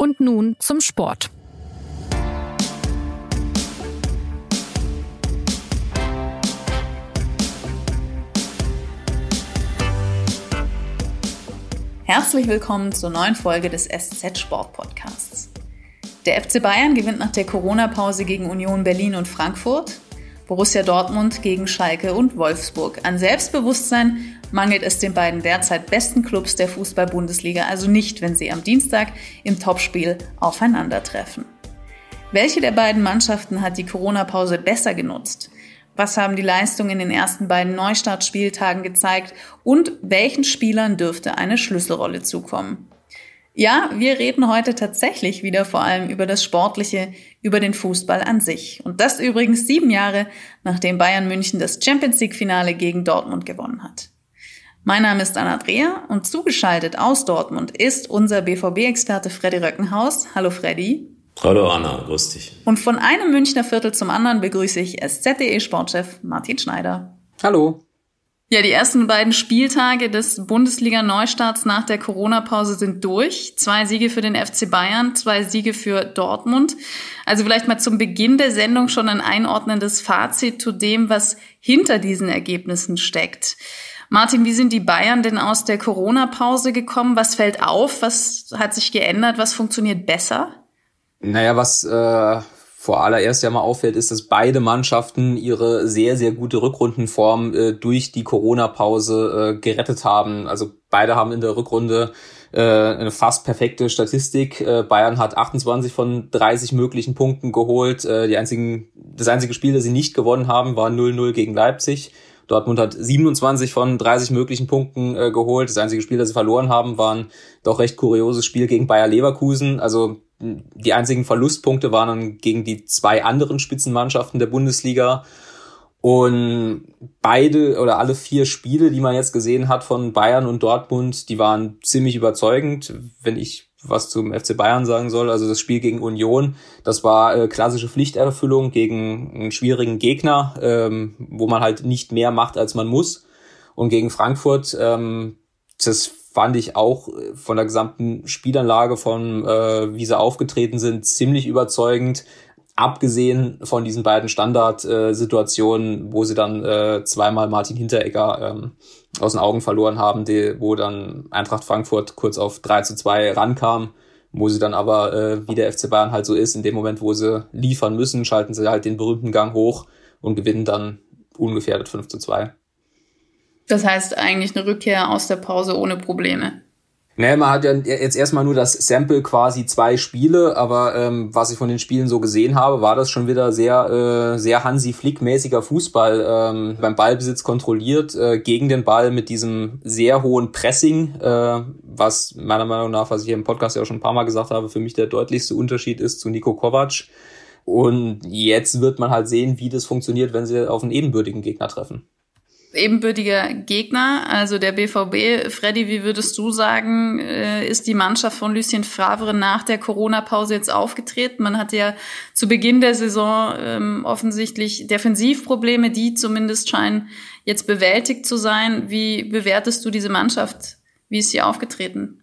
Und nun zum Sport. Herzlich willkommen zur neuen Folge des SZ Sport Podcasts. Der FC Bayern gewinnt nach der Corona-Pause gegen Union Berlin und Frankfurt. Borussia Dortmund gegen Schalke und Wolfsburg. An Selbstbewusstsein mangelt es den beiden derzeit besten Clubs der Fußball-Bundesliga also nicht, wenn sie am Dienstag im Topspiel aufeinandertreffen. Welche der beiden Mannschaften hat die Corona-Pause besser genutzt? Was haben die Leistungen in den ersten beiden Neustartspieltagen gezeigt? Und welchen Spielern dürfte eine Schlüsselrolle zukommen? Ja, wir reden heute tatsächlich wieder vor allem über das Sportliche, über den Fußball an sich. Und das übrigens sieben Jahre, nachdem Bayern München das Champions League-Finale gegen Dortmund gewonnen hat. Mein Name ist Anna Dreher und zugeschaltet aus Dortmund ist unser BVB-Experte Freddy Röckenhaus. Hallo Freddy. Hallo Anna, grüß dich. Und von einem Münchner Viertel zum anderen begrüße ich SZDE-Sportchef Martin Schneider. Hallo. Ja, die ersten beiden Spieltage des Bundesliga-Neustarts nach der Corona-Pause sind durch. Zwei Siege für den FC Bayern, zwei Siege für Dortmund. Also vielleicht mal zum Beginn der Sendung schon ein einordnendes Fazit zu dem, was hinter diesen Ergebnissen steckt. Martin, wie sind die Bayern denn aus der Corona-Pause gekommen? Was fällt auf? Was hat sich geändert? Was funktioniert besser? Naja, was äh, vor allererst ja mal auffällt, ist, dass beide Mannschaften ihre sehr, sehr gute Rückrundenform äh, durch die Corona-Pause äh, gerettet haben. Also beide haben in der Rückrunde äh, eine fast perfekte Statistik. Äh, Bayern hat 28 von 30 möglichen Punkten geholt. Äh, die einzigen, das einzige Spiel, das sie nicht gewonnen haben, war 0-0 gegen Leipzig. Dortmund hat 27 von 30 möglichen Punkten äh, geholt. Das einzige Spiel, das sie verloren haben, war ein doch recht kurioses Spiel gegen Bayer Leverkusen. Also die einzigen Verlustpunkte waren dann gegen die zwei anderen Spitzenmannschaften der Bundesliga. Und beide oder alle vier Spiele, die man jetzt gesehen hat von Bayern und Dortmund, die waren ziemlich überzeugend. Wenn ich was zum FC Bayern sagen soll. Also das Spiel gegen Union, das war äh, klassische Pflichterfüllung gegen einen schwierigen Gegner, ähm, wo man halt nicht mehr macht, als man muss. Und gegen Frankfurt, ähm, das fand ich auch von der gesamten Spielanlage, von äh, wie sie aufgetreten sind, ziemlich überzeugend. Abgesehen von diesen beiden Standardsituationen, wo sie dann äh, zweimal Martin Hinteregger ähm, aus den Augen verloren haben, die, wo dann Eintracht Frankfurt kurz auf 3 zu 2 rankam, wo sie dann aber, äh, wie der FC Bayern halt so ist, in dem Moment, wo sie liefern müssen, schalten sie halt den berühmten Gang hoch und gewinnen dann ungefährdet 5 zu 2. Das heißt eigentlich eine Rückkehr aus der Pause ohne Probleme. Nee, man hat ja jetzt erstmal nur das Sample quasi zwei Spiele, aber ähm, was ich von den Spielen so gesehen habe, war das schon wieder sehr, äh, sehr Hansi Flick-mäßiger Fußball. Ähm, beim Ballbesitz kontrolliert, äh, gegen den Ball mit diesem sehr hohen Pressing, äh, was meiner Meinung nach, was ich hier im Podcast ja auch schon ein paar Mal gesagt habe, für mich der deutlichste Unterschied ist zu Nico Kovac. Und jetzt wird man halt sehen, wie das funktioniert, wenn sie auf einen ebenbürtigen Gegner treffen ebenbürtiger Gegner, also der BVB. Freddy, wie würdest du sagen, äh, ist die Mannschaft von Lucien Favre nach der Corona-Pause jetzt aufgetreten? Man hatte ja zu Beginn der Saison ähm, offensichtlich Defensivprobleme, die zumindest scheinen jetzt bewältigt zu sein. Wie bewertest du diese Mannschaft? Wie ist sie aufgetreten?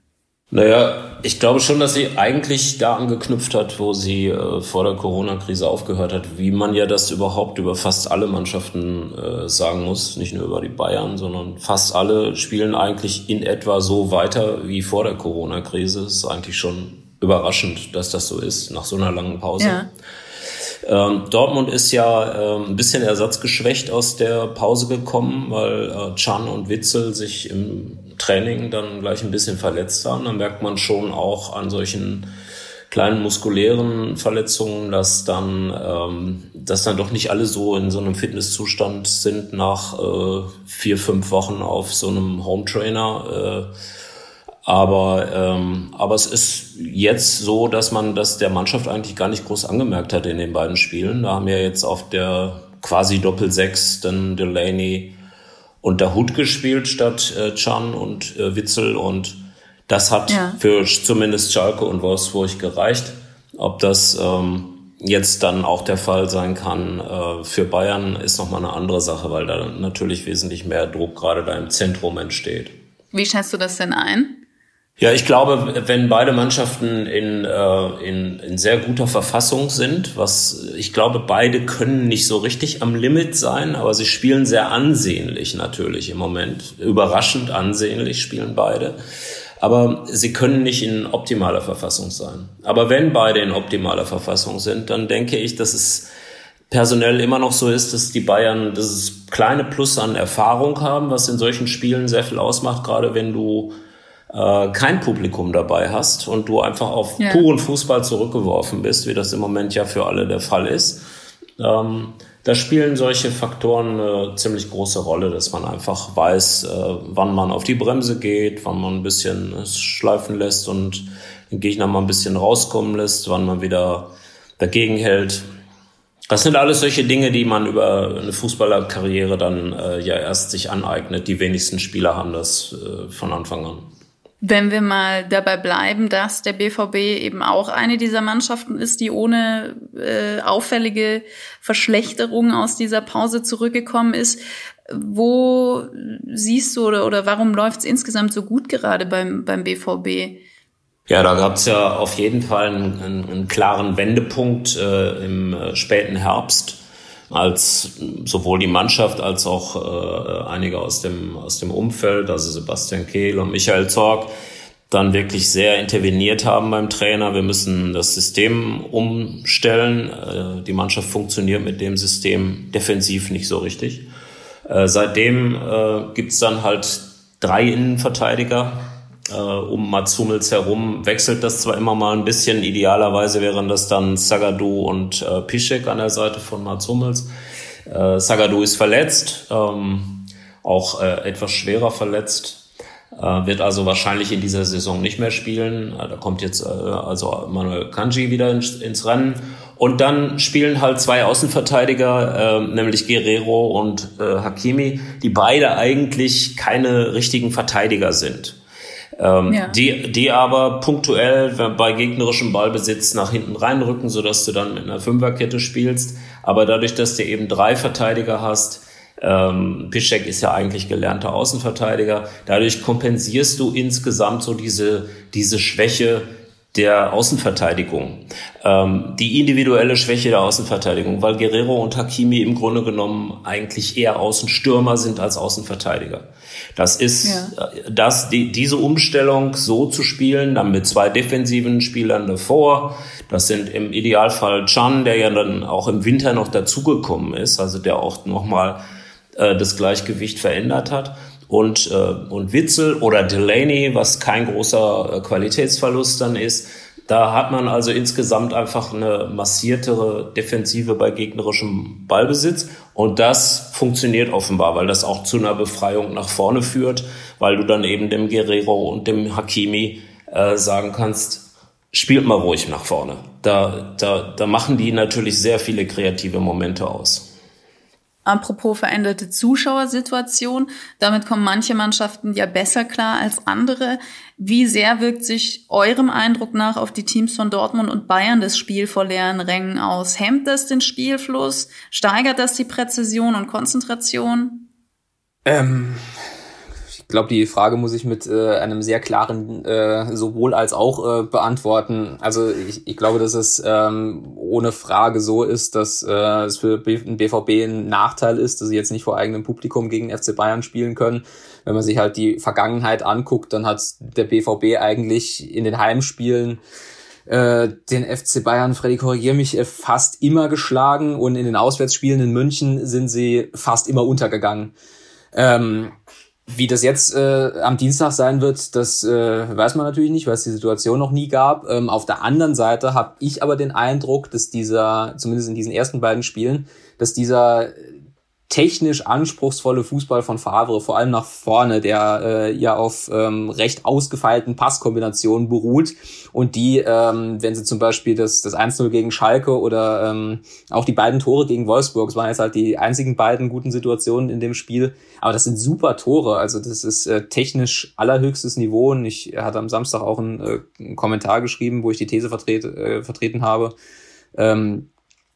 Naja, ich glaube schon, dass sie eigentlich da angeknüpft hat, wo sie äh, vor der Corona-Krise aufgehört hat, wie man ja das überhaupt über fast alle Mannschaften äh, sagen muss, nicht nur über die Bayern, sondern fast alle spielen eigentlich in etwa so weiter wie vor der Corona-Krise. Ist eigentlich schon überraschend, dass das so ist, nach so einer langen Pause. Ja. Ähm, Dortmund ist ja ähm, ein bisschen ersatzgeschwächt aus der Pause gekommen, weil äh, Chan und Witzel sich im Training dann gleich ein bisschen verletzt haben. Dann merkt man schon auch an solchen kleinen muskulären Verletzungen, dass dann, ähm, dass dann doch nicht alle so in so einem Fitnesszustand sind nach äh, vier, fünf Wochen auf so einem Home Trainer. Äh, aber, ähm, aber es ist jetzt so, dass man das der Mannschaft eigentlich gar nicht groß angemerkt hat in den beiden Spielen. Da haben ja jetzt auf der quasi Doppel-Sechs dann Delaney und der Hut gespielt statt äh, Chan und äh, Witzel und das hat ja. für zumindest Schalke und Wolfsburg gereicht. Ob das ähm, jetzt dann auch der Fall sein kann äh, für Bayern, ist nochmal eine andere Sache, weil da natürlich wesentlich mehr Druck gerade da im Zentrum entsteht. Wie schätzt du das denn ein? Ja, ich glaube, wenn beide Mannschaften in, äh, in, in sehr guter Verfassung sind, was ich glaube, beide können nicht so richtig am Limit sein, aber sie spielen sehr ansehnlich natürlich im Moment. Überraschend ansehnlich spielen beide. Aber sie können nicht in optimaler Verfassung sein. Aber wenn beide in optimaler Verfassung sind, dann denke ich, dass es personell immer noch so ist, dass die Bayern das kleine Plus an Erfahrung haben, was in solchen Spielen sehr viel ausmacht, gerade wenn du äh, kein Publikum dabei hast und du einfach auf ja. puren Fußball zurückgeworfen bist, wie das im Moment ja für alle der Fall ist. Ähm, da spielen solche Faktoren eine ziemlich große Rolle, dass man einfach weiß, äh, wann man auf die Bremse geht, wann man ein bisschen es schleifen lässt und den Gegner mal ein bisschen rauskommen lässt, wann man wieder dagegen hält. Das sind alles solche Dinge, die man über eine Fußballerkarriere dann äh, ja erst sich aneignet. Die wenigsten Spieler haben das äh, von Anfang an. Wenn wir mal dabei bleiben, dass der BVB eben auch eine dieser Mannschaften ist, die ohne äh, auffällige Verschlechterung aus dieser Pause zurückgekommen ist, wo siehst du oder, oder warum läuft es insgesamt so gut gerade beim, beim BVB? Ja, da gab es ja auf jeden Fall einen, einen, klaren Wendepunkt äh, im äh, späten Herbst als sowohl die Mannschaft als auch äh, einige aus dem, aus dem Umfeld, also Sebastian Kehl und Michael Zorg, dann wirklich sehr interveniert haben beim Trainer. Wir müssen das System umstellen. Äh, die Mannschaft funktioniert mit dem System defensiv nicht so richtig. Äh, seitdem äh, gibt's dann halt drei Innenverteidiger, äh, um Mats Hummels herum wechselt das zwar immer mal ein bisschen. Idealerweise wären das dann Sagadu und äh, Piszek an der Seite von Mats Hummels. Äh, Sagadu ist verletzt, ähm, auch äh, etwas schwerer verletzt. Äh, wird also wahrscheinlich in dieser Saison nicht mehr spielen. Äh, da kommt jetzt äh, also Manuel Kanji wieder ins, ins Rennen. Und dann spielen halt zwei Außenverteidiger, äh, nämlich Guerrero und äh, Hakimi, die beide eigentlich keine richtigen Verteidiger sind. Ähm, ja. die, die aber punktuell bei gegnerischem Ballbesitz nach hinten reinrücken, sodass du dann mit einer Fünferkette spielst. Aber dadurch, dass du eben drei Verteidiger hast, ähm, Piszek ist ja eigentlich gelernter Außenverteidiger, dadurch kompensierst du insgesamt so diese, diese Schwäche der Außenverteidigung, ähm, die individuelle Schwäche der Außenverteidigung, weil Guerrero und Hakimi im Grunde genommen eigentlich eher Außenstürmer sind als Außenverteidiger. Das ist, ja. Äh, das, die, diese Umstellung so zu spielen, dann mit zwei defensiven Spielern davor, das sind im Idealfall Chan, der ja dann auch im Winter noch dazugekommen ist, also der auch nochmal äh, das Gleichgewicht verändert hat und, äh, und Witzel oder Delaney, was kein großer äh, Qualitätsverlust dann ist. Da hat man also insgesamt einfach eine massiertere Defensive bei gegnerischem Ballbesitz. Und das funktioniert offenbar, weil das auch zu einer Befreiung nach vorne führt, weil du dann eben dem Guerrero und dem Hakimi äh, sagen kannst, spielt mal ruhig nach vorne. Da, da, da machen die natürlich sehr viele kreative Momente aus. Apropos veränderte Zuschauersituation, damit kommen manche Mannschaften ja besser klar als andere. Wie sehr wirkt sich eurem Eindruck nach auf die Teams von Dortmund und Bayern das Spiel vor leeren Rängen aus? Hemmt das den Spielfluss? Steigert das die Präzision und Konzentration? Ähm, glaube, die Frage muss ich mit äh, einem sehr klaren äh, sowohl als auch äh, beantworten. Also ich, ich glaube, dass es ähm, ohne Frage so ist, dass äh, es für den BVB ein Nachteil ist, dass sie jetzt nicht vor eigenem Publikum gegen FC Bayern spielen können. Wenn man sich halt die Vergangenheit anguckt, dann hat der BVB eigentlich in den Heimspielen äh, den FC Bayern, Freddy korrigier mich, äh, fast immer geschlagen und in den Auswärtsspielen in München sind sie fast immer untergegangen. Ähm, wie das jetzt äh, am Dienstag sein wird, das äh, weiß man natürlich nicht, weil es die Situation noch nie gab. Ähm, auf der anderen Seite habe ich aber den Eindruck, dass dieser, zumindest in diesen ersten beiden Spielen, dass dieser technisch anspruchsvolle Fußball von Favre, vor allem nach vorne, der äh, ja auf ähm, recht ausgefeilten Passkombinationen beruht und die, ähm, wenn sie zum Beispiel das, das 1-0 gegen Schalke oder ähm, auch die beiden Tore gegen Wolfsburg, es waren jetzt halt die einzigen beiden guten Situationen in dem Spiel, aber das sind super Tore, also das ist äh, technisch allerhöchstes Niveau und ich hatte am Samstag auch einen, äh, einen Kommentar geschrieben, wo ich die These vertret, äh, vertreten habe, ähm,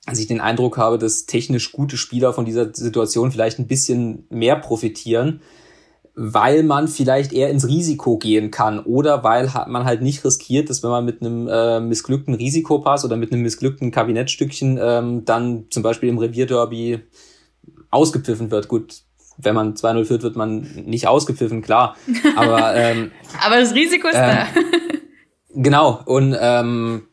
als ich den Eindruck habe, dass technisch gute Spieler von dieser Situation vielleicht ein bisschen mehr profitieren, weil man vielleicht eher ins Risiko gehen kann oder weil man halt nicht riskiert, dass wenn man mit einem äh, missglückten Risikopass oder mit einem missglückten Kabinettstückchen ähm, dann zum Beispiel im Revierderby ausgepfiffen wird. Gut, wenn man 2-0 führt, wird man nicht ausgepfiffen, klar. Aber, ähm, Aber das Risiko ist äh, da. genau. Und ähm,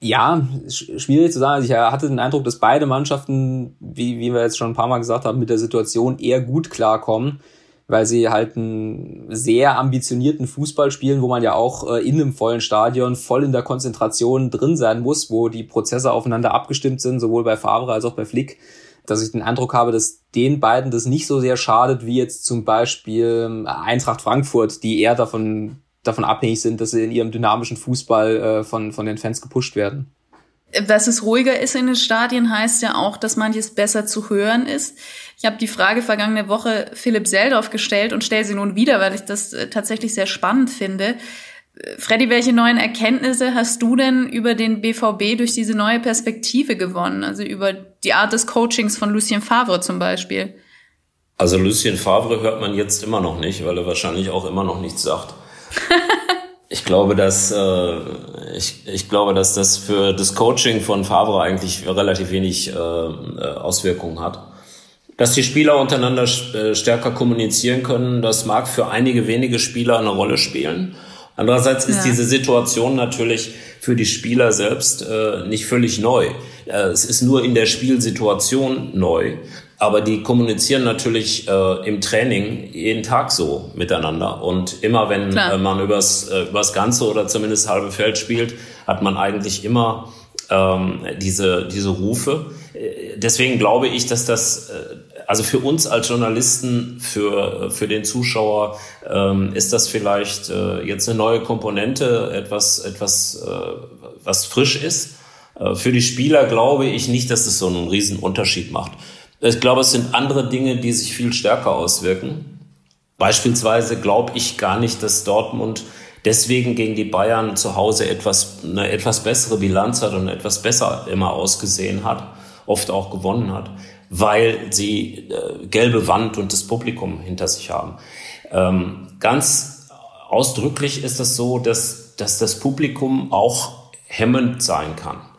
ja, schwierig zu sagen. Also ich hatte den Eindruck, dass beide Mannschaften, wie, wie wir jetzt schon ein paar Mal gesagt haben, mit der Situation eher gut klarkommen, weil sie halt einen sehr ambitionierten Fußball spielen, wo man ja auch äh, in einem vollen Stadion voll in der Konzentration drin sein muss, wo die Prozesse aufeinander abgestimmt sind, sowohl bei Favre als auch bei Flick, dass ich den Eindruck habe, dass den beiden das nicht so sehr schadet, wie jetzt zum Beispiel Eintracht Frankfurt, die eher davon davon abhängig sind, dass sie in ihrem dynamischen Fußball äh, von, von den Fans gepusht werden. Dass es ruhiger ist in den Stadien, heißt ja auch, dass manches besser zu hören ist. Ich habe die Frage vergangene Woche Philipp Seldorf gestellt und stelle sie nun wieder, weil ich das äh, tatsächlich sehr spannend finde. Äh, Freddy, welche neuen Erkenntnisse hast du denn über den BVB durch diese neue Perspektive gewonnen? Also über die Art des Coachings von Lucien Favre zum Beispiel? Also Lucien Favre hört man jetzt immer noch nicht, weil er wahrscheinlich auch immer noch nichts sagt. Ich glaube, dass äh, ich, ich glaube, dass das für das Coaching von Favre eigentlich relativ wenig äh, Auswirkungen hat. Dass die Spieler untereinander äh, stärker kommunizieren können, das mag für einige wenige Spieler eine Rolle spielen. Andererseits ist ja. diese Situation natürlich für die Spieler selbst äh, nicht völlig neu. Äh, es ist nur in der Spielsituation neu. Aber die kommunizieren natürlich äh, im Training jeden Tag so miteinander. Und immer wenn äh, man übers, äh, übers ganze oder zumindest halbe Feld spielt, hat man eigentlich immer ähm, diese, diese Rufe. Äh, deswegen glaube ich, dass das, äh, also für uns als Journalisten, für, für den Zuschauer, ähm, ist das vielleicht äh, jetzt eine neue Komponente, etwas, etwas äh, was frisch ist. Äh, für die Spieler glaube ich nicht, dass es so einen riesen Unterschied macht. Ich glaube, es sind andere Dinge, die sich viel stärker auswirken. Beispielsweise glaube ich gar nicht, dass Dortmund deswegen gegen die Bayern zu Hause etwas, eine etwas bessere Bilanz hat und etwas besser immer ausgesehen hat, oft auch gewonnen hat, weil sie äh, gelbe Wand und das Publikum hinter sich haben. Ähm, ganz ausdrücklich ist es das so, dass, dass das Publikum auch hemmend sein kann.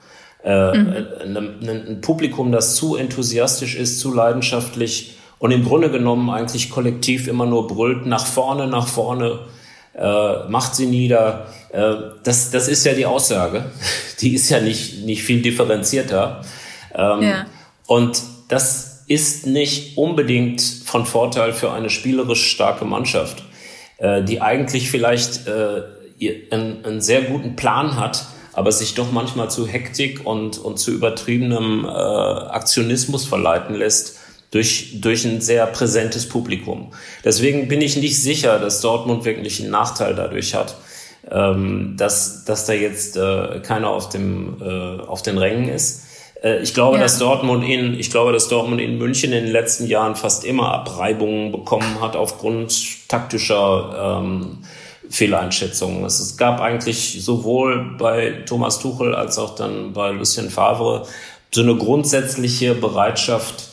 Äh, mhm. ein, Publikum, das zu enthusiastisch ist, zu leidenschaftlich und im Grunde genommen eigentlich kollektiv immer nur brüllt, nach vorne, nach vorne, äh, macht sie nieder. Äh, das, das ist ja die Aussage. Die ist ja nicht, nicht viel differenzierter. Ähm, ja. Und das ist nicht unbedingt von Vorteil für eine spielerisch starke Mannschaft, äh, die eigentlich vielleicht äh, einen, einen sehr guten Plan hat, aber sich doch manchmal zu Hektik und, und zu übertriebenem äh, Aktionismus verleiten lässt durch, durch ein sehr präsentes Publikum. Deswegen bin ich nicht sicher, dass Dortmund wirklich einen Nachteil dadurch hat, ähm, dass, dass da jetzt äh, keiner auf, dem, äh, auf den Rängen ist. Äh, ich glaube, ja. dass Dortmund in, ich glaube, dass Dortmund in München in den letzten Jahren fast immer Abreibungen bekommen hat aufgrund taktischer ähm, Fehleinschätzungen. Es gab eigentlich sowohl bei Thomas Tuchel als auch dann bei Lucien Favre so eine grundsätzliche Bereitschaft,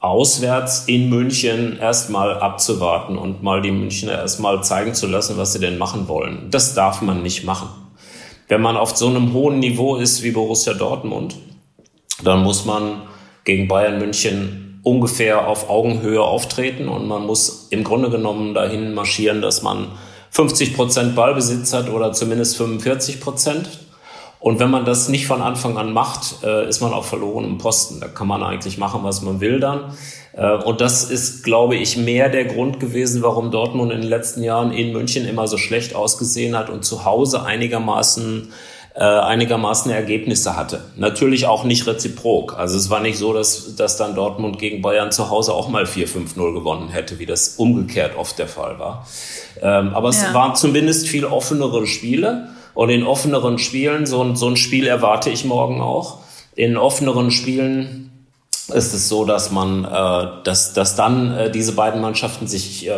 auswärts in München erstmal abzuwarten und mal die Münchner erstmal zeigen zu lassen, was sie denn machen wollen. Das darf man nicht machen. Wenn man auf so einem hohen Niveau ist wie Borussia Dortmund, dann muss man gegen Bayern München ungefähr auf Augenhöhe auftreten und man muss im Grunde genommen dahin marschieren, dass man 50 Prozent Ballbesitz hat oder zumindest 45 Prozent. Und wenn man das nicht von Anfang an macht, äh, ist man auf verlorenem Posten. Da kann man eigentlich machen, was man will dann. Äh, und das ist, glaube ich, mehr der Grund gewesen, warum Dortmund in den letzten Jahren in München immer so schlecht ausgesehen hat und zu Hause einigermaßen äh, einigermaßen Ergebnisse hatte. Natürlich auch nicht reziprok. Also es war nicht so, dass, dass dann Dortmund gegen Bayern zu Hause auch mal 4-5-0 gewonnen hätte, wie das umgekehrt oft der Fall war. Ähm, aber es waren zumindest viel offenere Spiele. Und in offeneren Spielen, so ein, so ein Spiel erwarte ich morgen auch, in offeneren Spielen ist es so, dass man, äh, dass, dass dann äh, diese beiden Mannschaften sich äh,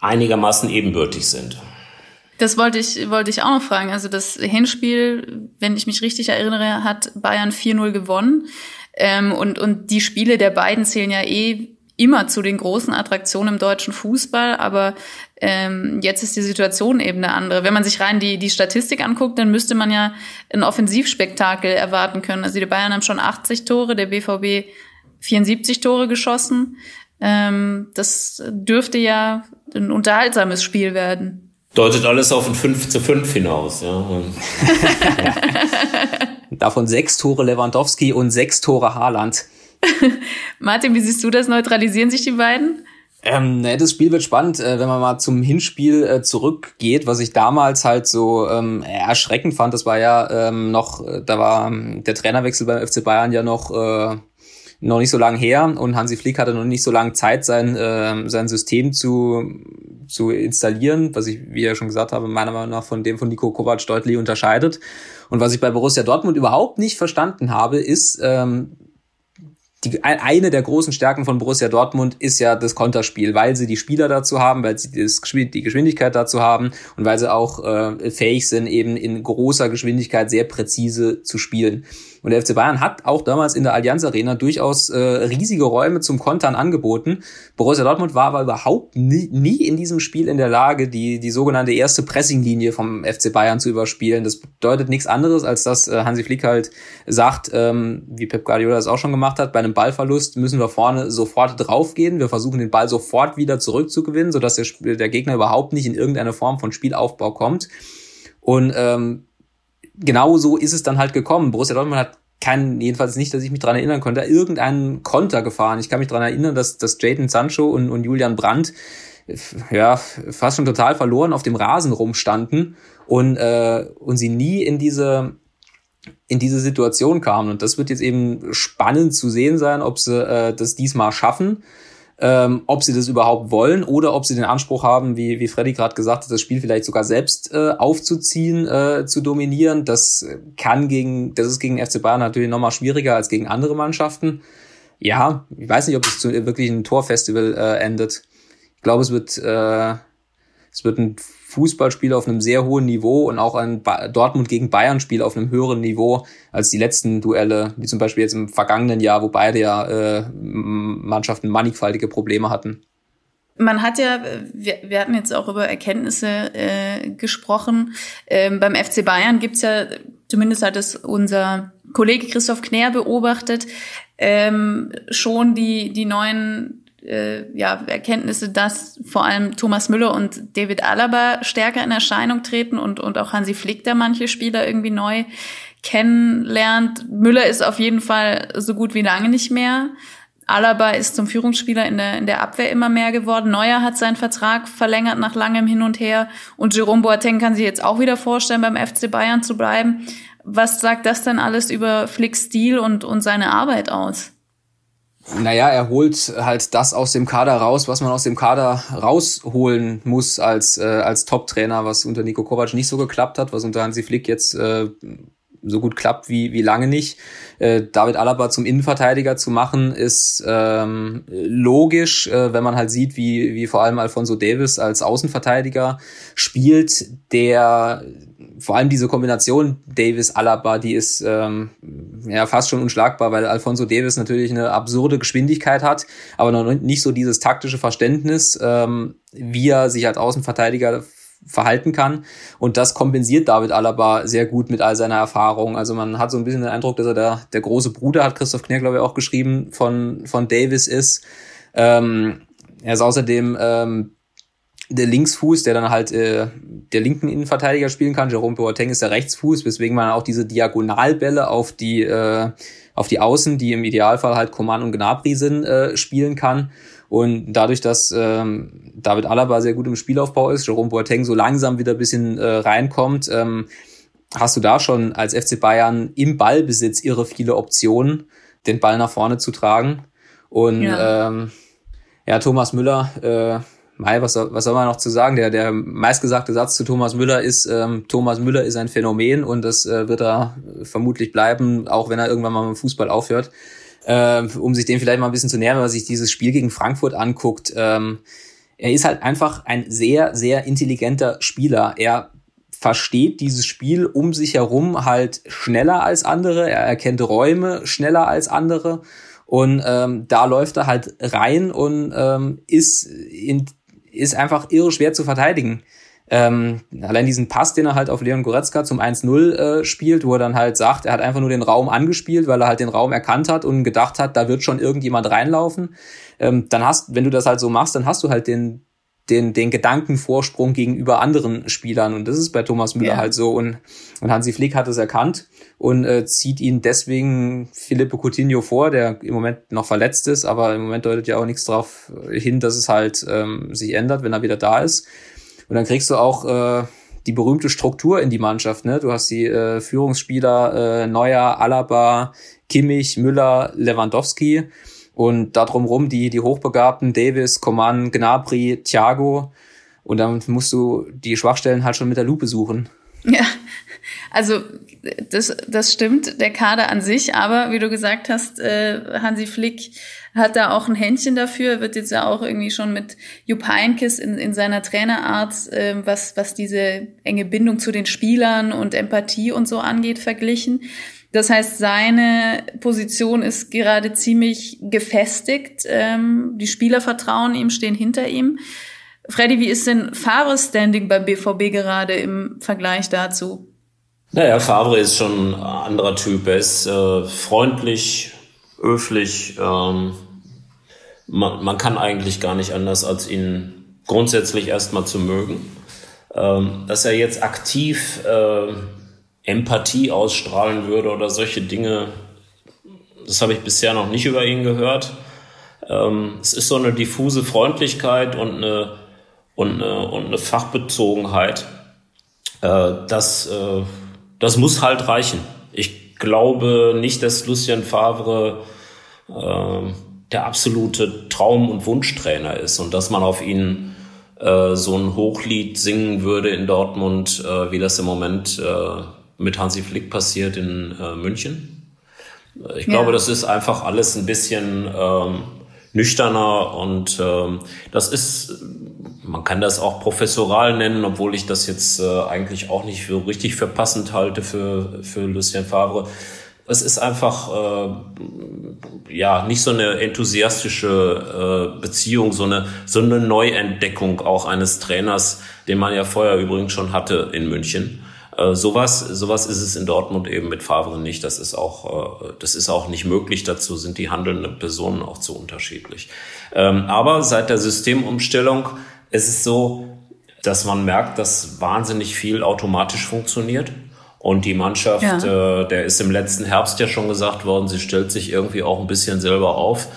einigermaßen ebenbürtig sind. Das wollte ich, wollte ich auch noch fragen. Also das Hinspiel, wenn ich mich richtig erinnere, hat Bayern 4-0 gewonnen. Ähm, und, und die Spiele der beiden zählen ja eh immer zu den großen Attraktionen im deutschen Fußball, aber ähm, jetzt ist die Situation eben eine andere. Wenn man sich rein die, die Statistik anguckt, dann müsste man ja ein Offensivspektakel erwarten können. Also die Bayern haben schon 80 Tore, der BVB 74 Tore geschossen. Ähm, das dürfte ja ein unterhaltsames Spiel werden. Deutet alles auf ein 5 zu 5 hinaus, ja. Davon sechs Tore Lewandowski und sechs Tore Haaland. Martin, wie siehst du das? Neutralisieren sich die beiden? Ähm, ne, das Spiel wird spannend, äh, wenn man mal zum Hinspiel äh, zurückgeht, was ich damals halt so ähm, erschreckend fand. Das war ja ähm, noch, äh, da war ähm, der Trainerwechsel beim FC Bayern ja noch äh, noch nicht so lange her und Hansi Flick hatte noch nicht so lange Zeit, sein äh, sein System zu zu installieren, was ich, wie ja schon gesagt habe, meiner Meinung nach von dem von Nico Kovac deutlich unterscheidet. Und was ich bei Borussia Dortmund überhaupt nicht verstanden habe, ist, ähm, die, eine der großen Stärken von Borussia Dortmund ist ja das Konterspiel, weil sie die Spieler dazu haben, weil sie das, die Geschwindigkeit dazu haben und weil sie auch äh, fähig sind, eben in großer Geschwindigkeit sehr präzise zu spielen. Und der FC Bayern hat auch damals in der Allianz Arena durchaus äh, riesige Räume zum Kontern angeboten. Borussia Dortmund war aber überhaupt nie, nie in diesem Spiel in der Lage, die, die sogenannte erste Pressinglinie vom FC Bayern zu überspielen. Das bedeutet nichts anderes, als dass äh, Hansi Flick halt sagt, ähm, wie Pep Guardiola das auch schon gemacht hat, bei einem Ballverlust müssen wir vorne sofort draufgehen. Wir versuchen den Ball sofort wieder zurückzugewinnen, sodass der, der Gegner überhaupt nicht in irgendeine Form von Spielaufbau kommt. Und ähm, genau so ist es dann halt gekommen. Borussia Dortmund hat keinen, jedenfalls nicht, dass ich mich dran erinnern konnte, irgendeinen Konter gefahren. Ich kann mich dran erinnern, dass, dass Jadon Sancho und, und Julian Brandt ja fast schon total verloren auf dem Rasen rumstanden und, äh, und sie nie in diese in diese Situation kamen. Und das wird jetzt eben spannend zu sehen sein, ob sie äh, das diesmal schaffen ähm, ob sie das überhaupt wollen oder ob sie den Anspruch haben, wie, wie Freddy gerade gesagt hat, das Spiel vielleicht sogar selbst äh, aufzuziehen, äh, zu dominieren. Das kann gegen, das ist gegen FC Bayern natürlich nochmal schwieriger als gegen andere Mannschaften. Ja, ich weiß nicht, ob es zu wirklich ein Torfestival äh, endet. Ich glaube, es wird, äh, es wird ein Fußballspiel auf einem sehr hohen Niveau und auch ein Dortmund gegen Bayern Spiel auf einem höheren Niveau als die letzten Duelle, wie zum Beispiel jetzt im vergangenen Jahr, wo beide ja äh, Mannschaften mannigfaltige Probleme hatten. Man hat ja, wir, wir hatten jetzt auch über Erkenntnisse äh, gesprochen. Ähm, beim FC Bayern gibt's ja, zumindest hat es unser Kollege Christoph Knär beobachtet, ähm, schon die, die neuen äh, ja, Erkenntnisse, dass vor allem Thomas Müller und David Alaba stärker in Erscheinung treten und, und auch Hansi Flick, der manche Spieler irgendwie neu kennenlernt. Müller ist auf jeden Fall so gut wie lange nicht mehr. Alaba ist zum Führungsspieler in der, in der Abwehr immer mehr geworden. Neuer hat seinen Vertrag verlängert nach langem Hin und Her. Und Jerome Boateng kann sich jetzt auch wieder vorstellen, beim FC Bayern zu bleiben. Was sagt das denn alles über Flicks Stil und, und seine Arbeit aus? Naja, er holt halt das aus dem Kader raus, was man aus dem Kader rausholen muss als, äh, als Top-Trainer, was unter Nico Kovac nicht so geklappt hat, was unter Hansi Flick jetzt äh, so gut klappt wie, wie lange nicht. Äh, David Alaba zum Innenverteidiger zu machen, ist ähm, logisch, äh, wenn man halt sieht, wie, wie vor allem Alfonso Davis als Außenverteidiger spielt, der vor allem diese Kombination Davis-Alaba, die ist ähm, ja fast schon unschlagbar, weil Alfonso Davis natürlich eine absurde Geschwindigkeit hat, aber noch nicht so dieses taktische Verständnis, ähm, wie er sich als Außenverteidiger verhalten kann. Und das kompensiert David Alaba sehr gut mit all seiner Erfahrung. Also man hat so ein bisschen den Eindruck, dass er der, der große Bruder, hat Christoph Kner, glaube ich, auch geschrieben, von, von Davis ist. Ähm, er ist außerdem ähm, der Linksfuß, der dann halt äh, der linken Innenverteidiger spielen kann. Jerome Boateng ist der Rechtsfuß, weswegen man auch diese Diagonalbälle auf die äh, auf die Außen, die im Idealfall halt Coman und Gnabry sind, äh, spielen kann. Und dadurch, dass ähm, David Alaba sehr gut im Spielaufbau ist, Jerome Boateng so langsam wieder ein bisschen äh, reinkommt, ähm, hast du da schon als FC Bayern im Ballbesitz irre viele Optionen, den Ball nach vorne zu tragen. Und ja, ähm, ja Thomas Müller, äh, Mai, was, was soll man noch zu sagen? Der, der meistgesagte Satz zu Thomas Müller ist, ähm, Thomas Müller ist ein Phänomen und das äh, wird er vermutlich bleiben, auch wenn er irgendwann mal mit Fußball aufhört. Äh, um sich dem vielleicht mal ein bisschen zu nähern, wenn man sich dieses Spiel gegen Frankfurt anguckt. Ähm, er ist halt einfach ein sehr, sehr intelligenter Spieler. Er versteht dieses Spiel um sich herum halt schneller als andere. Er erkennt Räume schneller als andere Und ähm, da läuft er halt rein und ähm, ist, in, ist einfach irre schwer zu verteidigen. Ähm, allein diesen Pass, den er halt auf Leon Goretzka zum 1-0 äh, spielt, wo er dann halt sagt, er hat einfach nur den Raum angespielt, weil er halt den Raum erkannt hat und gedacht hat, da wird schon irgendjemand reinlaufen. Ähm, dann hast, wenn du das halt so machst, dann hast du halt den, den, den Gedankenvorsprung gegenüber anderen Spielern. Und das ist bei Thomas Müller ja. halt so. Und, und Hansi Flick hat es erkannt und äh, zieht ihn deswegen Filippo Coutinho vor, der im Moment noch verletzt ist, aber im Moment deutet ja auch nichts darauf hin, dass es halt ähm, sich ändert, wenn er wieder da ist. Und dann kriegst du auch äh, die berühmte Struktur in die Mannschaft. Ne? Du hast die äh, Führungsspieler äh, Neuer, Alaba, Kimmich, Müller, Lewandowski und darum rum die, die Hochbegabten Davis, Coman, Gnabry, Thiago. Und dann musst du die Schwachstellen halt schon mit der Lupe suchen. Ja, also das, das stimmt, der Kader an sich, aber wie du gesagt hast, äh, Hansi Flick hat da auch ein Händchen dafür, wird jetzt ja auch irgendwie schon mit Jupp Heynckes in, in seiner Trainerart, äh, was, was diese enge Bindung zu den Spielern und Empathie und so angeht, verglichen. Das heißt, seine Position ist gerade ziemlich gefestigt. Ähm, die Spieler vertrauen ihm, stehen hinter ihm. Freddy, wie ist denn Favres Standing beim BVB gerade im Vergleich dazu? Naja, Favre ist schon ein anderer Typ. Er ist äh, freundlich, höflich. Ähm, man, man kann eigentlich gar nicht anders, als ihn grundsätzlich erstmal zu mögen. Ähm, dass er jetzt aktiv äh, Empathie ausstrahlen würde oder solche Dinge, das habe ich bisher noch nicht über ihn gehört. Ähm, es ist so eine diffuse Freundlichkeit und eine, und eine, und eine Fachbezogenheit. Äh, das, äh, das muss halt reichen. Ich glaube nicht, dass Lucien Favre äh, der absolute Traum- und Wunschtrainer ist und dass man auf ihn äh, so ein Hochlied singen würde in Dortmund, äh, wie das im Moment äh, mit Hansi Flick passiert in äh, München. Ich glaube, das ist einfach alles ein bisschen ähm, nüchterner und ähm, das ist, man kann das auch professoral nennen, obwohl ich das jetzt äh, eigentlich auch nicht für richtig für passend halte für, für Lucien Favre. Es ist einfach äh, ja nicht so eine enthusiastische äh, Beziehung, so eine so eine Neuentdeckung auch eines Trainers, den man ja vorher übrigens schon hatte in München. Äh, sowas, sowas ist es in Dortmund eben mit Favre nicht. Das ist auch, äh, das ist auch nicht möglich. Dazu sind die handelnden Personen auch zu unterschiedlich. Ähm, aber seit der Systemumstellung ist es so, dass man merkt, dass wahnsinnig viel automatisch funktioniert. Und die Mannschaft, ja. äh, der ist im letzten Herbst ja schon gesagt worden, sie stellt sich irgendwie auch ein bisschen selber auf.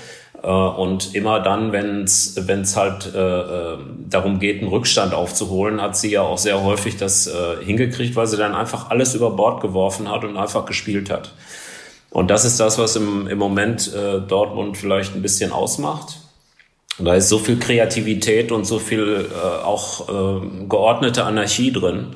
Äh, und immer dann, wenn es halt äh, äh, darum geht, einen Rückstand aufzuholen, hat sie ja auch sehr häufig das äh, hingekriegt, weil sie dann einfach alles über Bord geworfen hat und einfach gespielt hat. Und das ist das, was im, im Moment äh, Dortmund vielleicht ein bisschen ausmacht. Und da ist so viel Kreativität und so viel äh, auch äh, geordnete Anarchie drin,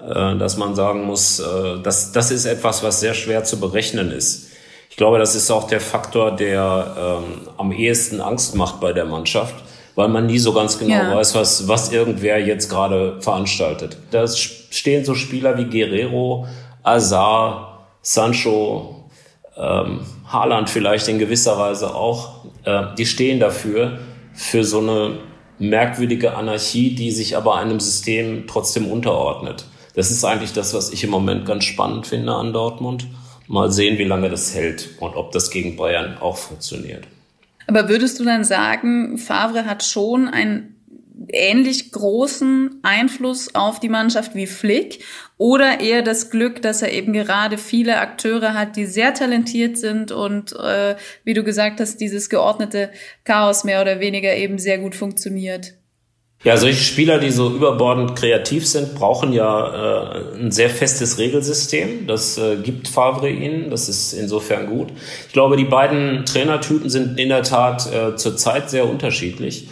äh, dass man sagen muss, äh, das, das ist etwas, was sehr schwer zu berechnen ist. Ich glaube, das ist auch der Faktor, der ähm, am ehesten Angst macht bei der Mannschaft, weil man nie so ganz genau ja. weiß, was, was irgendwer jetzt gerade veranstaltet. Da stehen so Spieler wie Guerrero, Azar, Sancho, ähm, Haaland vielleicht in gewisser Weise auch. Äh, die stehen dafür, für so eine merkwürdige Anarchie, die sich aber einem System trotzdem unterordnet. Das ist eigentlich das, was ich im Moment ganz spannend finde an Dortmund. Mal sehen, wie lange das hält und ob das gegen Bayern auch funktioniert. Aber würdest du dann sagen, Favre hat schon einen ähnlich großen Einfluss auf die Mannschaft wie Flick oder eher das Glück, dass er eben gerade viele Akteure hat, die sehr talentiert sind und äh, wie du gesagt hast, dieses geordnete Chaos mehr oder weniger eben sehr gut funktioniert? Ja, solche Spieler, die so überbordend kreativ sind, brauchen ja äh, ein sehr festes Regelsystem. Das äh, gibt Favre ihnen. Das ist insofern gut. Ich glaube, die beiden Trainertypen sind in der Tat äh, zurzeit sehr unterschiedlich,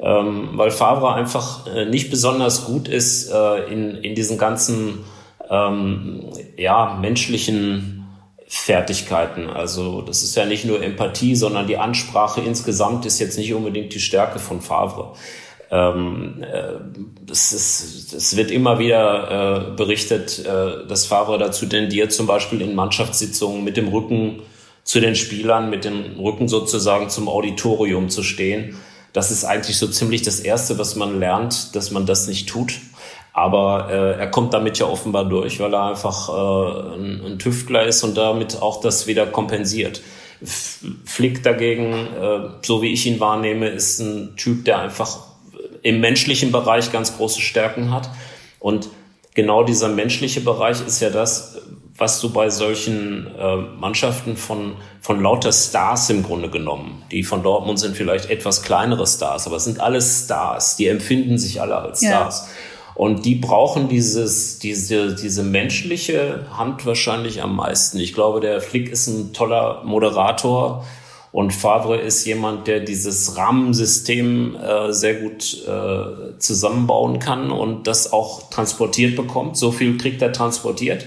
ähm, weil Favre einfach äh, nicht besonders gut ist äh, in, in diesen ganzen ähm, ja, menschlichen Fertigkeiten. Also das ist ja nicht nur Empathie, sondern die Ansprache insgesamt ist jetzt nicht unbedingt die Stärke von Favre. Ähm, äh, das, ist, das wird immer wieder äh, berichtet, äh, dass Favre dazu tendiert, zum Beispiel in Mannschaftssitzungen mit dem Rücken zu den Spielern mit dem Rücken sozusagen zum Auditorium zu stehen. Das ist eigentlich so ziemlich das Erste, was man lernt, dass man das nicht tut. Aber äh, er kommt damit ja offenbar durch, weil er einfach äh, ein, ein Tüftler ist und damit auch das wieder kompensiert. Flick dagegen, äh, so wie ich ihn wahrnehme, ist ein Typ, der einfach im menschlichen Bereich ganz große Stärken hat. Und genau dieser menschliche Bereich ist ja das, was du bei solchen äh, Mannschaften von, von lauter Stars im Grunde genommen, die von Dortmund sind vielleicht etwas kleinere Stars, aber es sind alles Stars, die empfinden sich alle als Stars. Ja. Und die brauchen dieses, diese, diese menschliche Hand wahrscheinlich am meisten. Ich glaube, der Flick ist ein toller Moderator und Favre ist jemand, der dieses Rahmensystem äh, sehr gut äh, zusammenbauen kann und das auch transportiert bekommt. So viel kriegt er transportiert.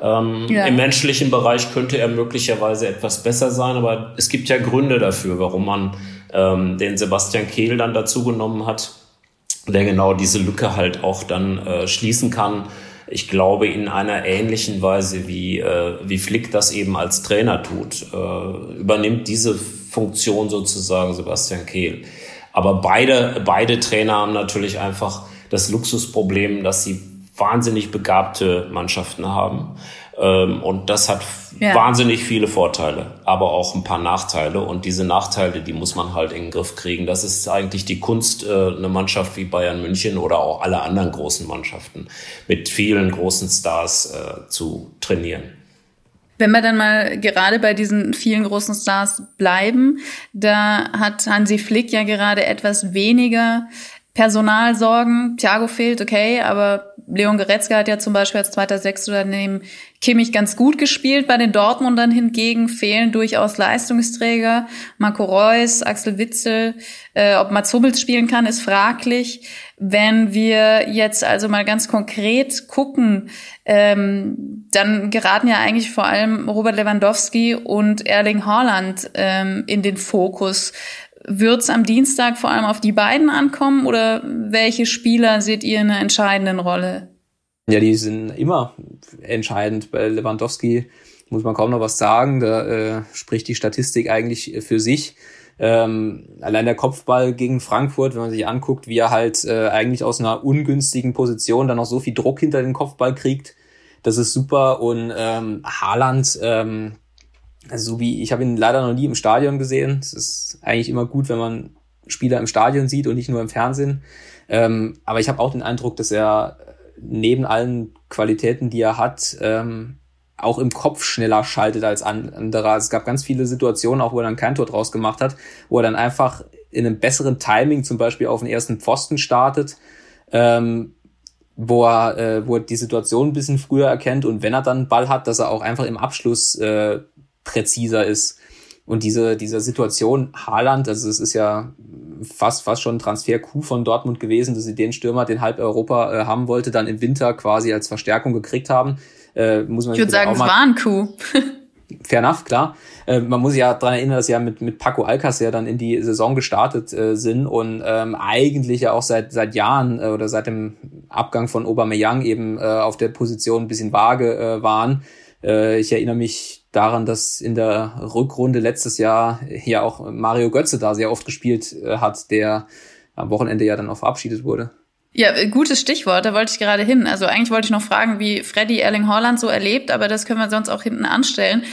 Ähm, ja. Im menschlichen Bereich könnte er möglicherweise etwas besser sein, aber es gibt ja Gründe dafür, warum man ähm, den Sebastian Kehl dann dazu genommen hat der genau diese Lücke halt auch dann äh, schließen kann. Ich glaube, in einer ähnlichen Weise, wie, äh, wie Flick das eben als Trainer tut, äh, übernimmt diese Funktion sozusagen Sebastian Kehl. Aber beide, beide Trainer haben natürlich einfach das Luxusproblem, dass sie wahnsinnig begabte Mannschaften haben. Ähm, und das hat ja. wahnsinnig viele Vorteile, aber auch ein paar Nachteile. Und diese Nachteile, die muss man halt in den Griff kriegen. Das ist eigentlich die Kunst, äh, eine Mannschaft wie Bayern München oder auch alle anderen großen Mannschaften mit vielen großen Stars äh, zu trainieren. Wenn wir dann mal gerade bei diesen vielen großen Stars bleiben, da hat Hansi Flick ja gerade etwas weniger Personalsorgen. Thiago fehlt, okay, aber Leon Goretzka hat ja zum Beispiel als zweiter Sechster neben Kimmich ganz gut gespielt. Bei den Dortmundern hingegen fehlen durchaus Leistungsträger. Marco Reus, Axel Witzel, äh, ob Mats Hummels spielen kann, ist fraglich. Wenn wir jetzt also mal ganz konkret gucken, ähm, dann geraten ja eigentlich vor allem Robert Lewandowski und Erling Haaland ähm, in den Fokus. Wird es am Dienstag vor allem auf die beiden ankommen oder welche Spieler seht ihr in einer entscheidenden Rolle? Ja, die sind immer entscheidend. Bei Lewandowski muss man kaum noch was sagen. Da äh, spricht die Statistik eigentlich für sich. Ähm, allein der Kopfball gegen Frankfurt, wenn man sich anguckt, wie er halt äh, eigentlich aus einer ungünstigen Position dann noch so viel Druck hinter den Kopfball kriegt, das ist super. Und ähm, Haaland, ähm, also so wie ich habe ihn leider noch nie im Stadion gesehen. Es ist eigentlich immer gut, wenn man Spieler im Stadion sieht und nicht nur im Fernsehen. Ähm, aber ich habe auch den Eindruck, dass er neben allen Qualitäten, die er hat, ähm, auch im Kopf schneller schaltet als andere. Es gab ganz viele Situationen, auch wo er dann kein Tor draus gemacht hat, wo er dann einfach in einem besseren Timing zum Beispiel auf den ersten Pfosten startet, ähm, wo er, äh, wo er die Situation ein bisschen früher erkennt und wenn er dann einen Ball hat, dass er auch einfach im Abschluss äh, präziser ist. Und diese, diese Situation Haaland, also es ist ja fast, fast schon ein Transfer-Coup von Dortmund gewesen, dass sie den Stürmer, den halb Europa äh, haben wollte, dann im Winter quasi als Verstärkung gekriegt haben. Äh, muss man ich würde sagen, es war ein Coup. Fair enough, klar. Äh, man muss sich ja daran erinnern, dass sie ja mit, mit Paco Alcacer dann in die Saison gestartet äh, sind und ähm, eigentlich ja auch seit, seit Jahren äh, oder seit dem Abgang von Aubameyang eben äh, auf der Position ein bisschen vage äh, waren. Äh, ich erinnere mich daran, dass in der Rückrunde letztes Jahr ja auch Mario Götze da sehr oft gespielt äh, hat, der am Wochenende ja dann auch verabschiedet wurde. Ja, äh, gutes Stichwort, da wollte ich gerade hin. Also eigentlich wollte ich noch fragen, wie Freddy Erling Haaland so erlebt, aber das können wir sonst auch hinten anstellen.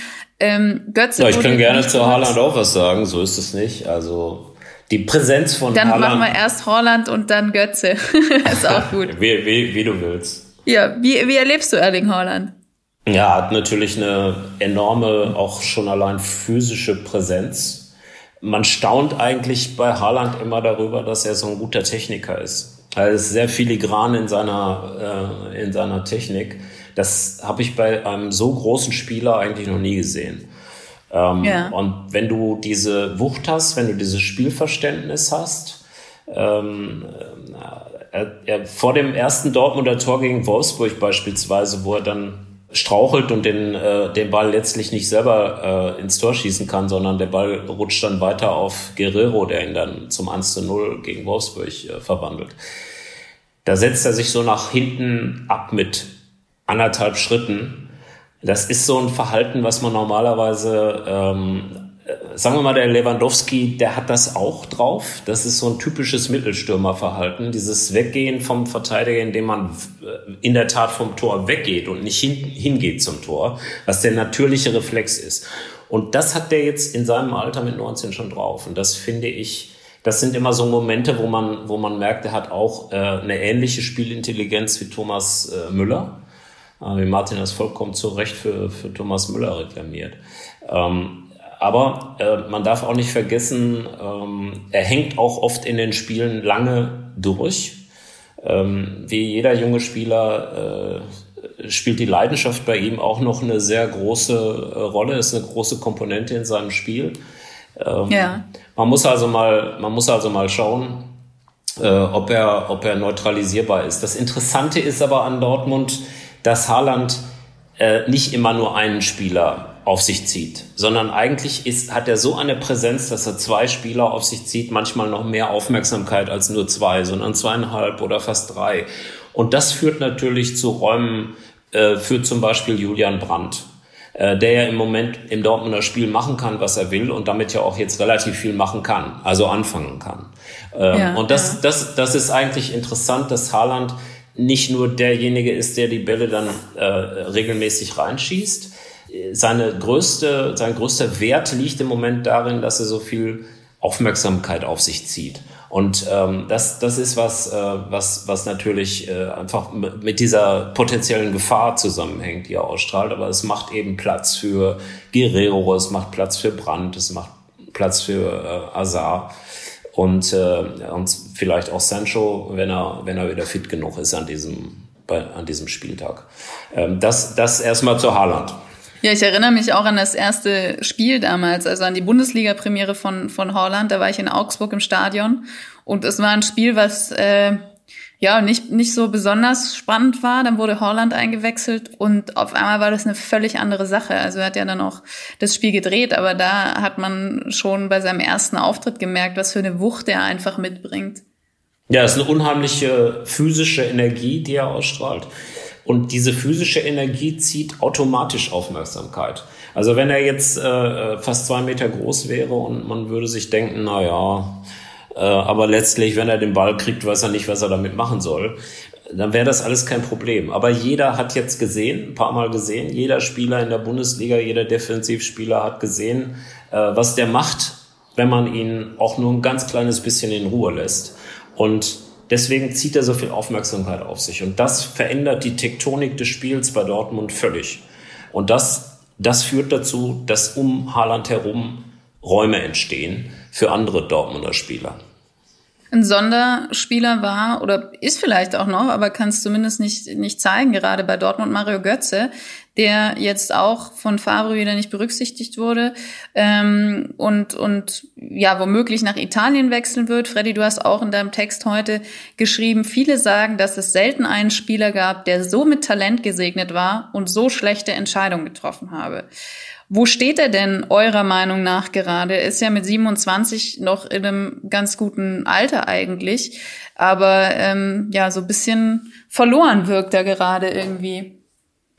Ähm, Götze. Ja, ich kann gerne zu Haaland auch was sagen, so ist es nicht. Also die Präsenz von dann Haaland. Dann machen wir erst Haaland und dann Götze. ist auch gut. wie, wie, wie du willst. Ja, wie, wie erlebst du Erling Haaland? Ja, hat natürlich eine enorme, auch schon allein physische Präsenz. Man staunt eigentlich bei Haaland immer darüber, dass er so ein guter Techniker ist. Er ist sehr filigran in seiner, äh, in seiner Technik. Das habe ich bei einem so großen Spieler eigentlich noch nie gesehen. Ähm, ja. Und wenn du diese Wucht hast, wenn du dieses Spielverständnis hast, ähm, er, er, vor dem ersten Dortmunder Tor gegen Wolfsburg beispielsweise, wo er dann strauchelt und den, äh, den Ball letztlich nicht selber äh, ins Tor schießen kann, sondern der Ball rutscht dann weiter auf Guerrero, der ihn dann zum 1 zu 0 gegen Wolfsburg äh, verwandelt. Da setzt er sich so nach hinten ab mit anderthalb Schritten Das ist so ein Verhalten, was man normalerweise ähm, sagen wir mal, der Lewandowski, der hat das auch drauf. Das ist so ein typisches Mittelstürmerverhalten. Dieses Weggehen vom Verteidiger, indem man äh, in der Tat vom Tor weggeht und nicht hin, hingeht zum Tor, was der natürliche Reflex ist. Und das hat der jetzt in seinem Alter mit 19 schon drauf. Und das finde ich, das sind immer so Momente, wo man, wo man merkt, er hat auch äh, eine ähnliche Spielintelligenz wie Thomas äh, Müller. Äh, wie Martin das vollkommen zu Recht für, für Thomas Müller reklamiert. Ähm, aber äh, man darf auch nicht vergessen, ähm, er hängt auch oft in den Spielen lange durch. Ähm, wie jeder junge Spieler äh, spielt die Leidenschaft bei ihm auch noch eine sehr große äh, Rolle, ist eine große Komponente in seinem Spiel. Ähm, ja. Man muss also mal, man muss also mal schauen, äh, ob er, ob er neutralisierbar ist. Das Interessante ist aber an Dortmund, dass Haaland äh, nicht immer nur einen Spieler auf sich zieht, sondern eigentlich ist, hat er so eine Präsenz, dass er zwei Spieler auf sich zieht, manchmal noch mehr Aufmerksamkeit als nur zwei, sondern zweieinhalb oder fast drei. Und das führt natürlich zu Räumen äh, für zum Beispiel Julian Brandt, äh, der ja im Moment im Dortmunder Spiel machen kann, was er will und damit ja auch jetzt relativ viel machen kann, also anfangen kann. Ähm, ja, und das, ja. das, das ist eigentlich interessant, dass Haaland nicht nur derjenige ist, der die Bälle dann äh, regelmäßig reinschießt, seine größte, sein größter Wert liegt im Moment darin, dass er so viel Aufmerksamkeit auf sich zieht. Und ähm, das, das ist was, äh, was, was natürlich äh, einfach mit dieser potenziellen Gefahr zusammenhängt, die er ausstrahlt. Aber es macht eben Platz für Guerrero, es macht Platz für Brandt, es macht Platz für äh, Azar und, äh, und vielleicht auch Sancho, wenn er, wenn er wieder fit genug ist an diesem, bei, an diesem Spieltag. Ähm, das, das erstmal zu Haaland. Ja, ich erinnere mich auch an das erste Spiel damals, also an die Bundesliga-Premiere von, von Holland. Da war ich in Augsburg im Stadion und es war ein Spiel, was äh, ja nicht, nicht so besonders spannend war. Dann wurde Holland eingewechselt und auf einmal war das eine völlig andere Sache. Also er hat ja dann auch das Spiel gedreht, aber da hat man schon bei seinem ersten Auftritt gemerkt, was für eine Wucht er einfach mitbringt. Ja, es ist eine unheimliche physische Energie, die er ausstrahlt. Und diese physische Energie zieht automatisch Aufmerksamkeit. Also wenn er jetzt äh, fast zwei Meter groß wäre und man würde sich denken, na ja, äh, aber letztlich, wenn er den Ball kriegt, weiß er nicht, was er damit machen soll, dann wäre das alles kein Problem. Aber jeder hat jetzt gesehen, ein paar Mal gesehen, jeder Spieler in der Bundesliga, jeder Defensivspieler hat gesehen, äh, was der macht, wenn man ihn auch nur ein ganz kleines bisschen in Ruhe lässt. Und Deswegen zieht er so viel Aufmerksamkeit auf sich. Und das verändert die Tektonik des Spiels bei Dortmund völlig. Und das, das führt dazu, dass um Haaland herum Räume entstehen für andere Dortmunder Spieler ein Sonderspieler war oder ist vielleicht auch noch, aber kann es zumindest nicht, nicht zeigen, gerade bei Dortmund Mario Götze, der jetzt auch von Favre wieder nicht berücksichtigt wurde ähm, und, und ja, womöglich nach Italien wechseln wird. Freddy, du hast auch in deinem Text heute geschrieben, viele sagen, dass es selten einen Spieler gab, der so mit Talent gesegnet war und so schlechte Entscheidungen getroffen habe. Wo steht er denn eurer Meinung nach gerade? Er ist ja mit 27 noch in einem ganz guten Alter eigentlich, aber ähm, ja, so ein bisschen verloren wirkt er gerade irgendwie.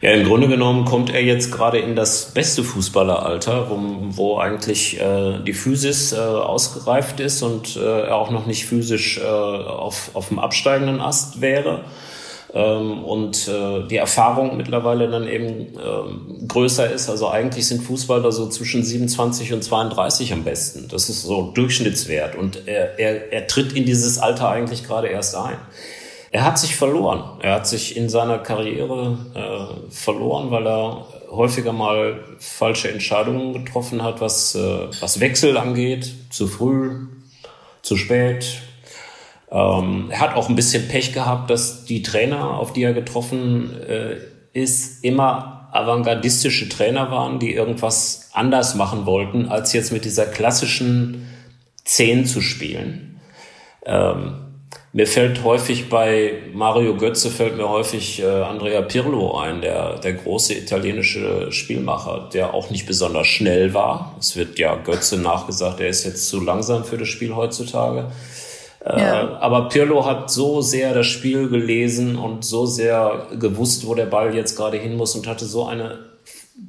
Ja, im Grunde genommen kommt er jetzt gerade in das beste Fußballeralter, wo, wo eigentlich äh, die Physis äh, ausgereift ist und äh, er auch noch nicht physisch äh, auf, auf dem absteigenden Ast wäre ähm, und äh, die Erfahrung mittlerweile dann eben äh, größer ist. Also eigentlich sind Fußballer so zwischen 27 und 32 am besten. Das ist so Durchschnittswert und er, er, er tritt in dieses Alter eigentlich gerade erst ein. Er hat sich verloren. Er hat sich in seiner Karriere äh, verloren, weil er häufiger mal falsche Entscheidungen getroffen hat, was, äh, was Wechsel angeht. Zu früh, zu spät, ähm, er hat auch ein bisschen Pech gehabt, dass die Trainer, auf die er getroffen äh, ist, immer avantgardistische Trainer waren, die irgendwas anders machen wollten, als jetzt mit dieser klassischen Zehn zu spielen. Ähm, mir fällt häufig bei Mario Götze fällt mir häufig äh, Andrea Pirlo ein, der, der große italienische Spielmacher, der auch nicht besonders schnell war. Es wird ja Götze nachgesagt, er ist jetzt zu langsam für das Spiel heutzutage. Ja. Äh, aber Pirlo hat so sehr das Spiel gelesen und so sehr gewusst, wo der Ball jetzt gerade hin muss und hatte so eine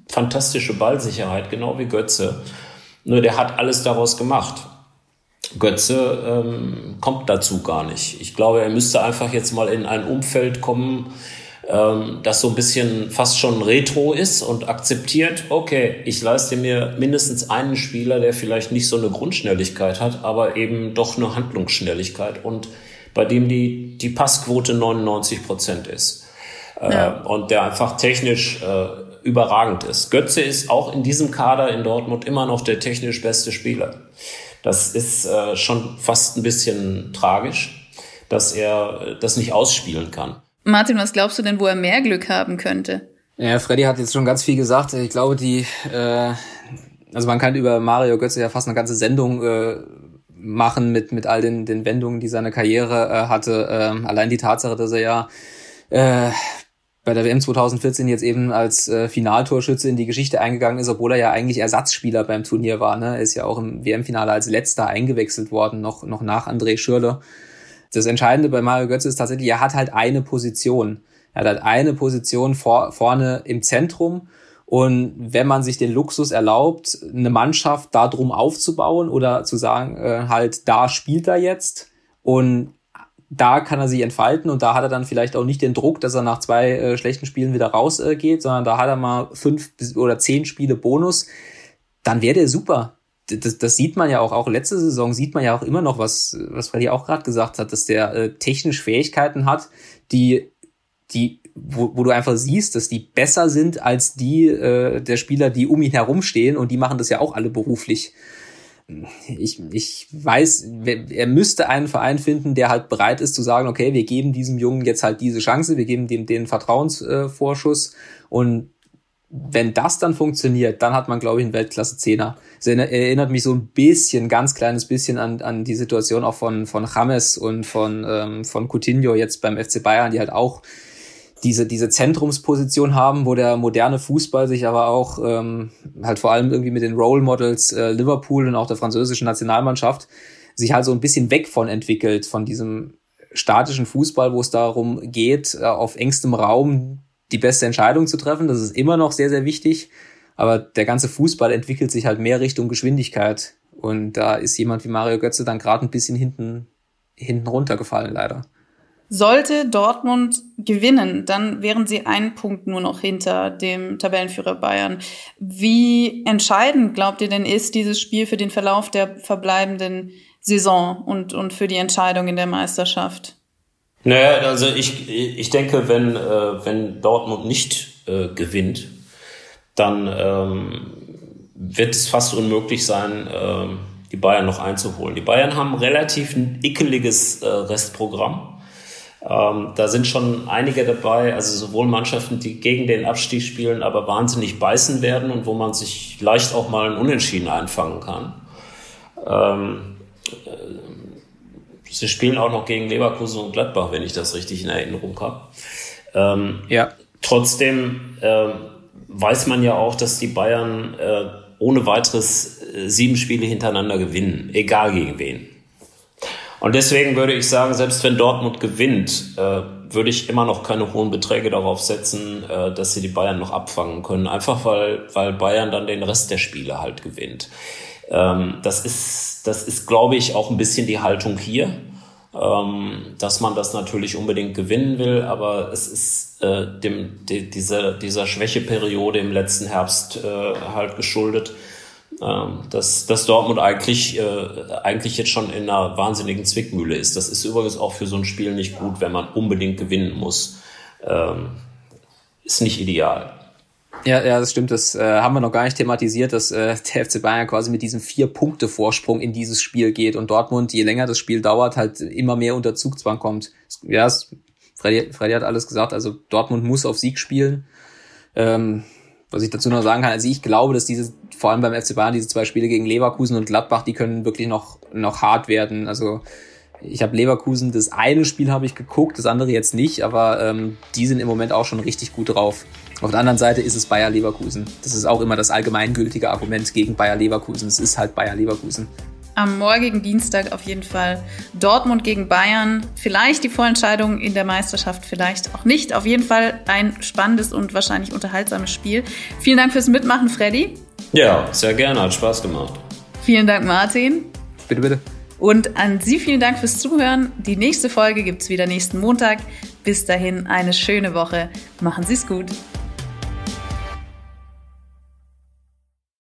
fantastische Ballsicherheit, genau wie Götze. Nur der hat alles daraus gemacht. Götze ähm, kommt dazu gar nicht. Ich glaube, er müsste einfach jetzt mal in ein Umfeld kommen, ähm, das so ein bisschen fast schon retro ist und akzeptiert, okay, ich leiste mir mindestens einen Spieler, der vielleicht nicht so eine Grundschnelligkeit hat, aber eben doch eine Handlungsschnelligkeit und bei dem die, die Passquote 99 Prozent ist. Äh, ja. Und der einfach technisch äh, überragend ist. Götze ist auch in diesem Kader in Dortmund immer noch der technisch beste Spieler. Das ist äh, schon fast ein bisschen tragisch, dass er äh, das nicht ausspielen kann. Martin, was glaubst du denn, wo er mehr Glück haben könnte? Ja, Freddy hat jetzt schon ganz viel gesagt. Ich glaube, die, äh, also man kann über Mario Götze ja fast eine ganze Sendung äh, machen mit mit all den den Wendungen, die seine Karriere äh, hatte. Ähm, allein die Tatsache, dass er ja äh, bei der WM 2014 jetzt eben als äh, Finaltorschütze in die Geschichte eingegangen ist, obwohl er ja eigentlich Ersatzspieler beim Turnier war. Ne? Er ist ja auch im WM-Finale als letzter eingewechselt worden, noch, noch nach André Schürle. Das Entscheidende bei Mario Götze ist tatsächlich, er hat halt eine Position. Er hat halt eine Position vor, vorne im Zentrum. Und wenn man sich den Luxus erlaubt, eine Mannschaft da drum aufzubauen oder zu sagen, äh, halt, da spielt er jetzt und da kann er sich entfalten und da hat er dann vielleicht auch nicht den Druck, dass er nach zwei äh, schlechten Spielen wieder rausgeht, äh, sondern da hat er mal fünf oder zehn Spiele Bonus, dann wäre der super. Das, das sieht man ja auch, auch letzte Saison sieht man ja auch immer noch, was, was Freddy auch gerade gesagt hat, dass der äh, technisch Fähigkeiten hat, die, die, wo, wo du einfach siehst, dass die besser sind als die äh, der Spieler, die um ihn herumstehen und die machen das ja auch alle beruflich ich, ich weiß, er müsste einen Verein finden, der halt bereit ist zu sagen, okay, wir geben diesem Jungen jetzt halt diese Chance, wir geben dem den Vertrauensvorschuss und wenn das dann funktioniert, dann hat man, glaube ich, einen Weltklasse-Zehner. Es erinnert mich so ein bisschen, ganz kleines bisschen an, an die Situation auch von, von James und von, ähm, von Coutinho jetzt beim FC Bayern, die halt auch diese, diese Zentrumsposition haben, wo der moderne Fußball sich aber auch ähm, halt vor allem irgendwie mit den Role Models äh, Liverpool und auch der französischen Nationalmannschaft sich halt so ein bisschen weg von entwickelt, von diesem statischen Fußball, wo es darum geht, äh, auf engstem Raum die beste Entscheidung zu treffen. Das ist immer noch sehr, sehr wichtig. Aber der ganze Fußball entwickelt sich halt mehr Richtung Geschwindigkeit. Und da ist jemand wie Mario Götze dann gerade ein bisschen hinten, hinten runtergefallen, leider. Sollte Dortmund gewinnen, dann wären sie einen Punkt nur noch hinter dem Tabellenführer Bayern. Wie entscheidend glaubt ihr denn ist dieses Spiel für den Verlauf der verbleibenden Saison und, und für die Entscheidung in der Meisterschaft? Naja, also ich, ich denke, wenn, äh, wenn Dortmund nicht äh, gewinnt, dann ähm, wird es fast unmöglich sein, äh, die Bayern noch einzuholen. Die Bayern haben relativ ein ickeliges äh, Restprogramm. Ähm, da sind schon einige dabei, also sowohl Mannschaften, die gegen den Abstieg spielen, aber wahnsinnig beißen werden und wo man sich leicht auch mal ein Unentschieden einfangen kann. Ähm, äh, sie spielen auch noch gegen Leverkusen und Gladbach, wenn ich das richtig in Erinnerung habe. Ähm, ja. Trotzdem äh, weiß man ja auch, dass die Bayern äh, ohne weiteres äh, sieben Spiele hintereinander gewinnen, egal gegen wen. Und deswegen würde ich sagen, selbst wenn Dortmund gewinnt, äh, würde ich immer noch keine hohen Beträge darauf setzen, äh, dass sie die Bayern noch abfangen können. Einfach weil, weil Bayern dann den Rest der Spiele halt gewinnt. Ähm, das ist, das ist, glaube ich, auch ein bisschen die Haltung hier, ähm, dass man das natürlich unbedingt gewinnen will, aber es ist äh, dem, die, dieser, dieser Schwächeperiode im letzten Herbst äh, halt geschuldet dass, dass Dortmund eigentlich, äh, eigentlich jetzt schon in einer wahnsinnigen Zwickmühle ist. Das ist übrigens auch für so ein Spiel nicht gut, wenn man unbedingt gewinnen muss. Ähm, ist nicht ideal. Ja, ja, das stimmt. Das äh, haben wir noch gar nicht thematisiert, dass äh, der FC Bayern quasi mit diesem Vier-Punkte-Vorsprung in dieses Spiel geht und Dortmund, je länger das Spiel dauert, halt immer mehr unter Zugzwang kommt. Ja, es, Freddy, Freddy hat alles gesagt. Also Dortmund muss auf Sieg spielen. Ähm, was ich dazu noch sagen kann, also ich glaube, dass diese, vor allem beim FC Bayern, diese zwei Spiele gegen Leverkusen und Gladbach, die können wirklich noch, noch hart werden. Also ich habe Leverkusen, das eine Spiel habe ich geguckt, das andere jetzt nicht, aber ähm, die sind im Moment auch schon richtig gut drauf. Auf der anderen Seite ist es Bayer Leverkusen. Das ist auch immer das allgemeingültige Argument gegen Bayer Leverkusen. Es ist halt Bayer Leverkusen. Am morgigen Dienstag auf jeden Fall Dortmund gegen Bayern. Vielleicht die Vorentscheidung in der Meisterschaft, vielleicht auch nicht. Auf jeden Fall ein spannendes und wahrscheinlich unterhaltsames Spiel. Vielen Dank fürs Mitmachen, Freddy. Ja, sehr gerne, hat Spaß gemacht. Vielen Dank, Martin. Bitte, bitte. Und an Sie vielen Dank fürs Zuhören. Die nächste Folge gibt es wieder nächsten Montag. Bis dahin eine schöne Woche. Machen Sie es gut.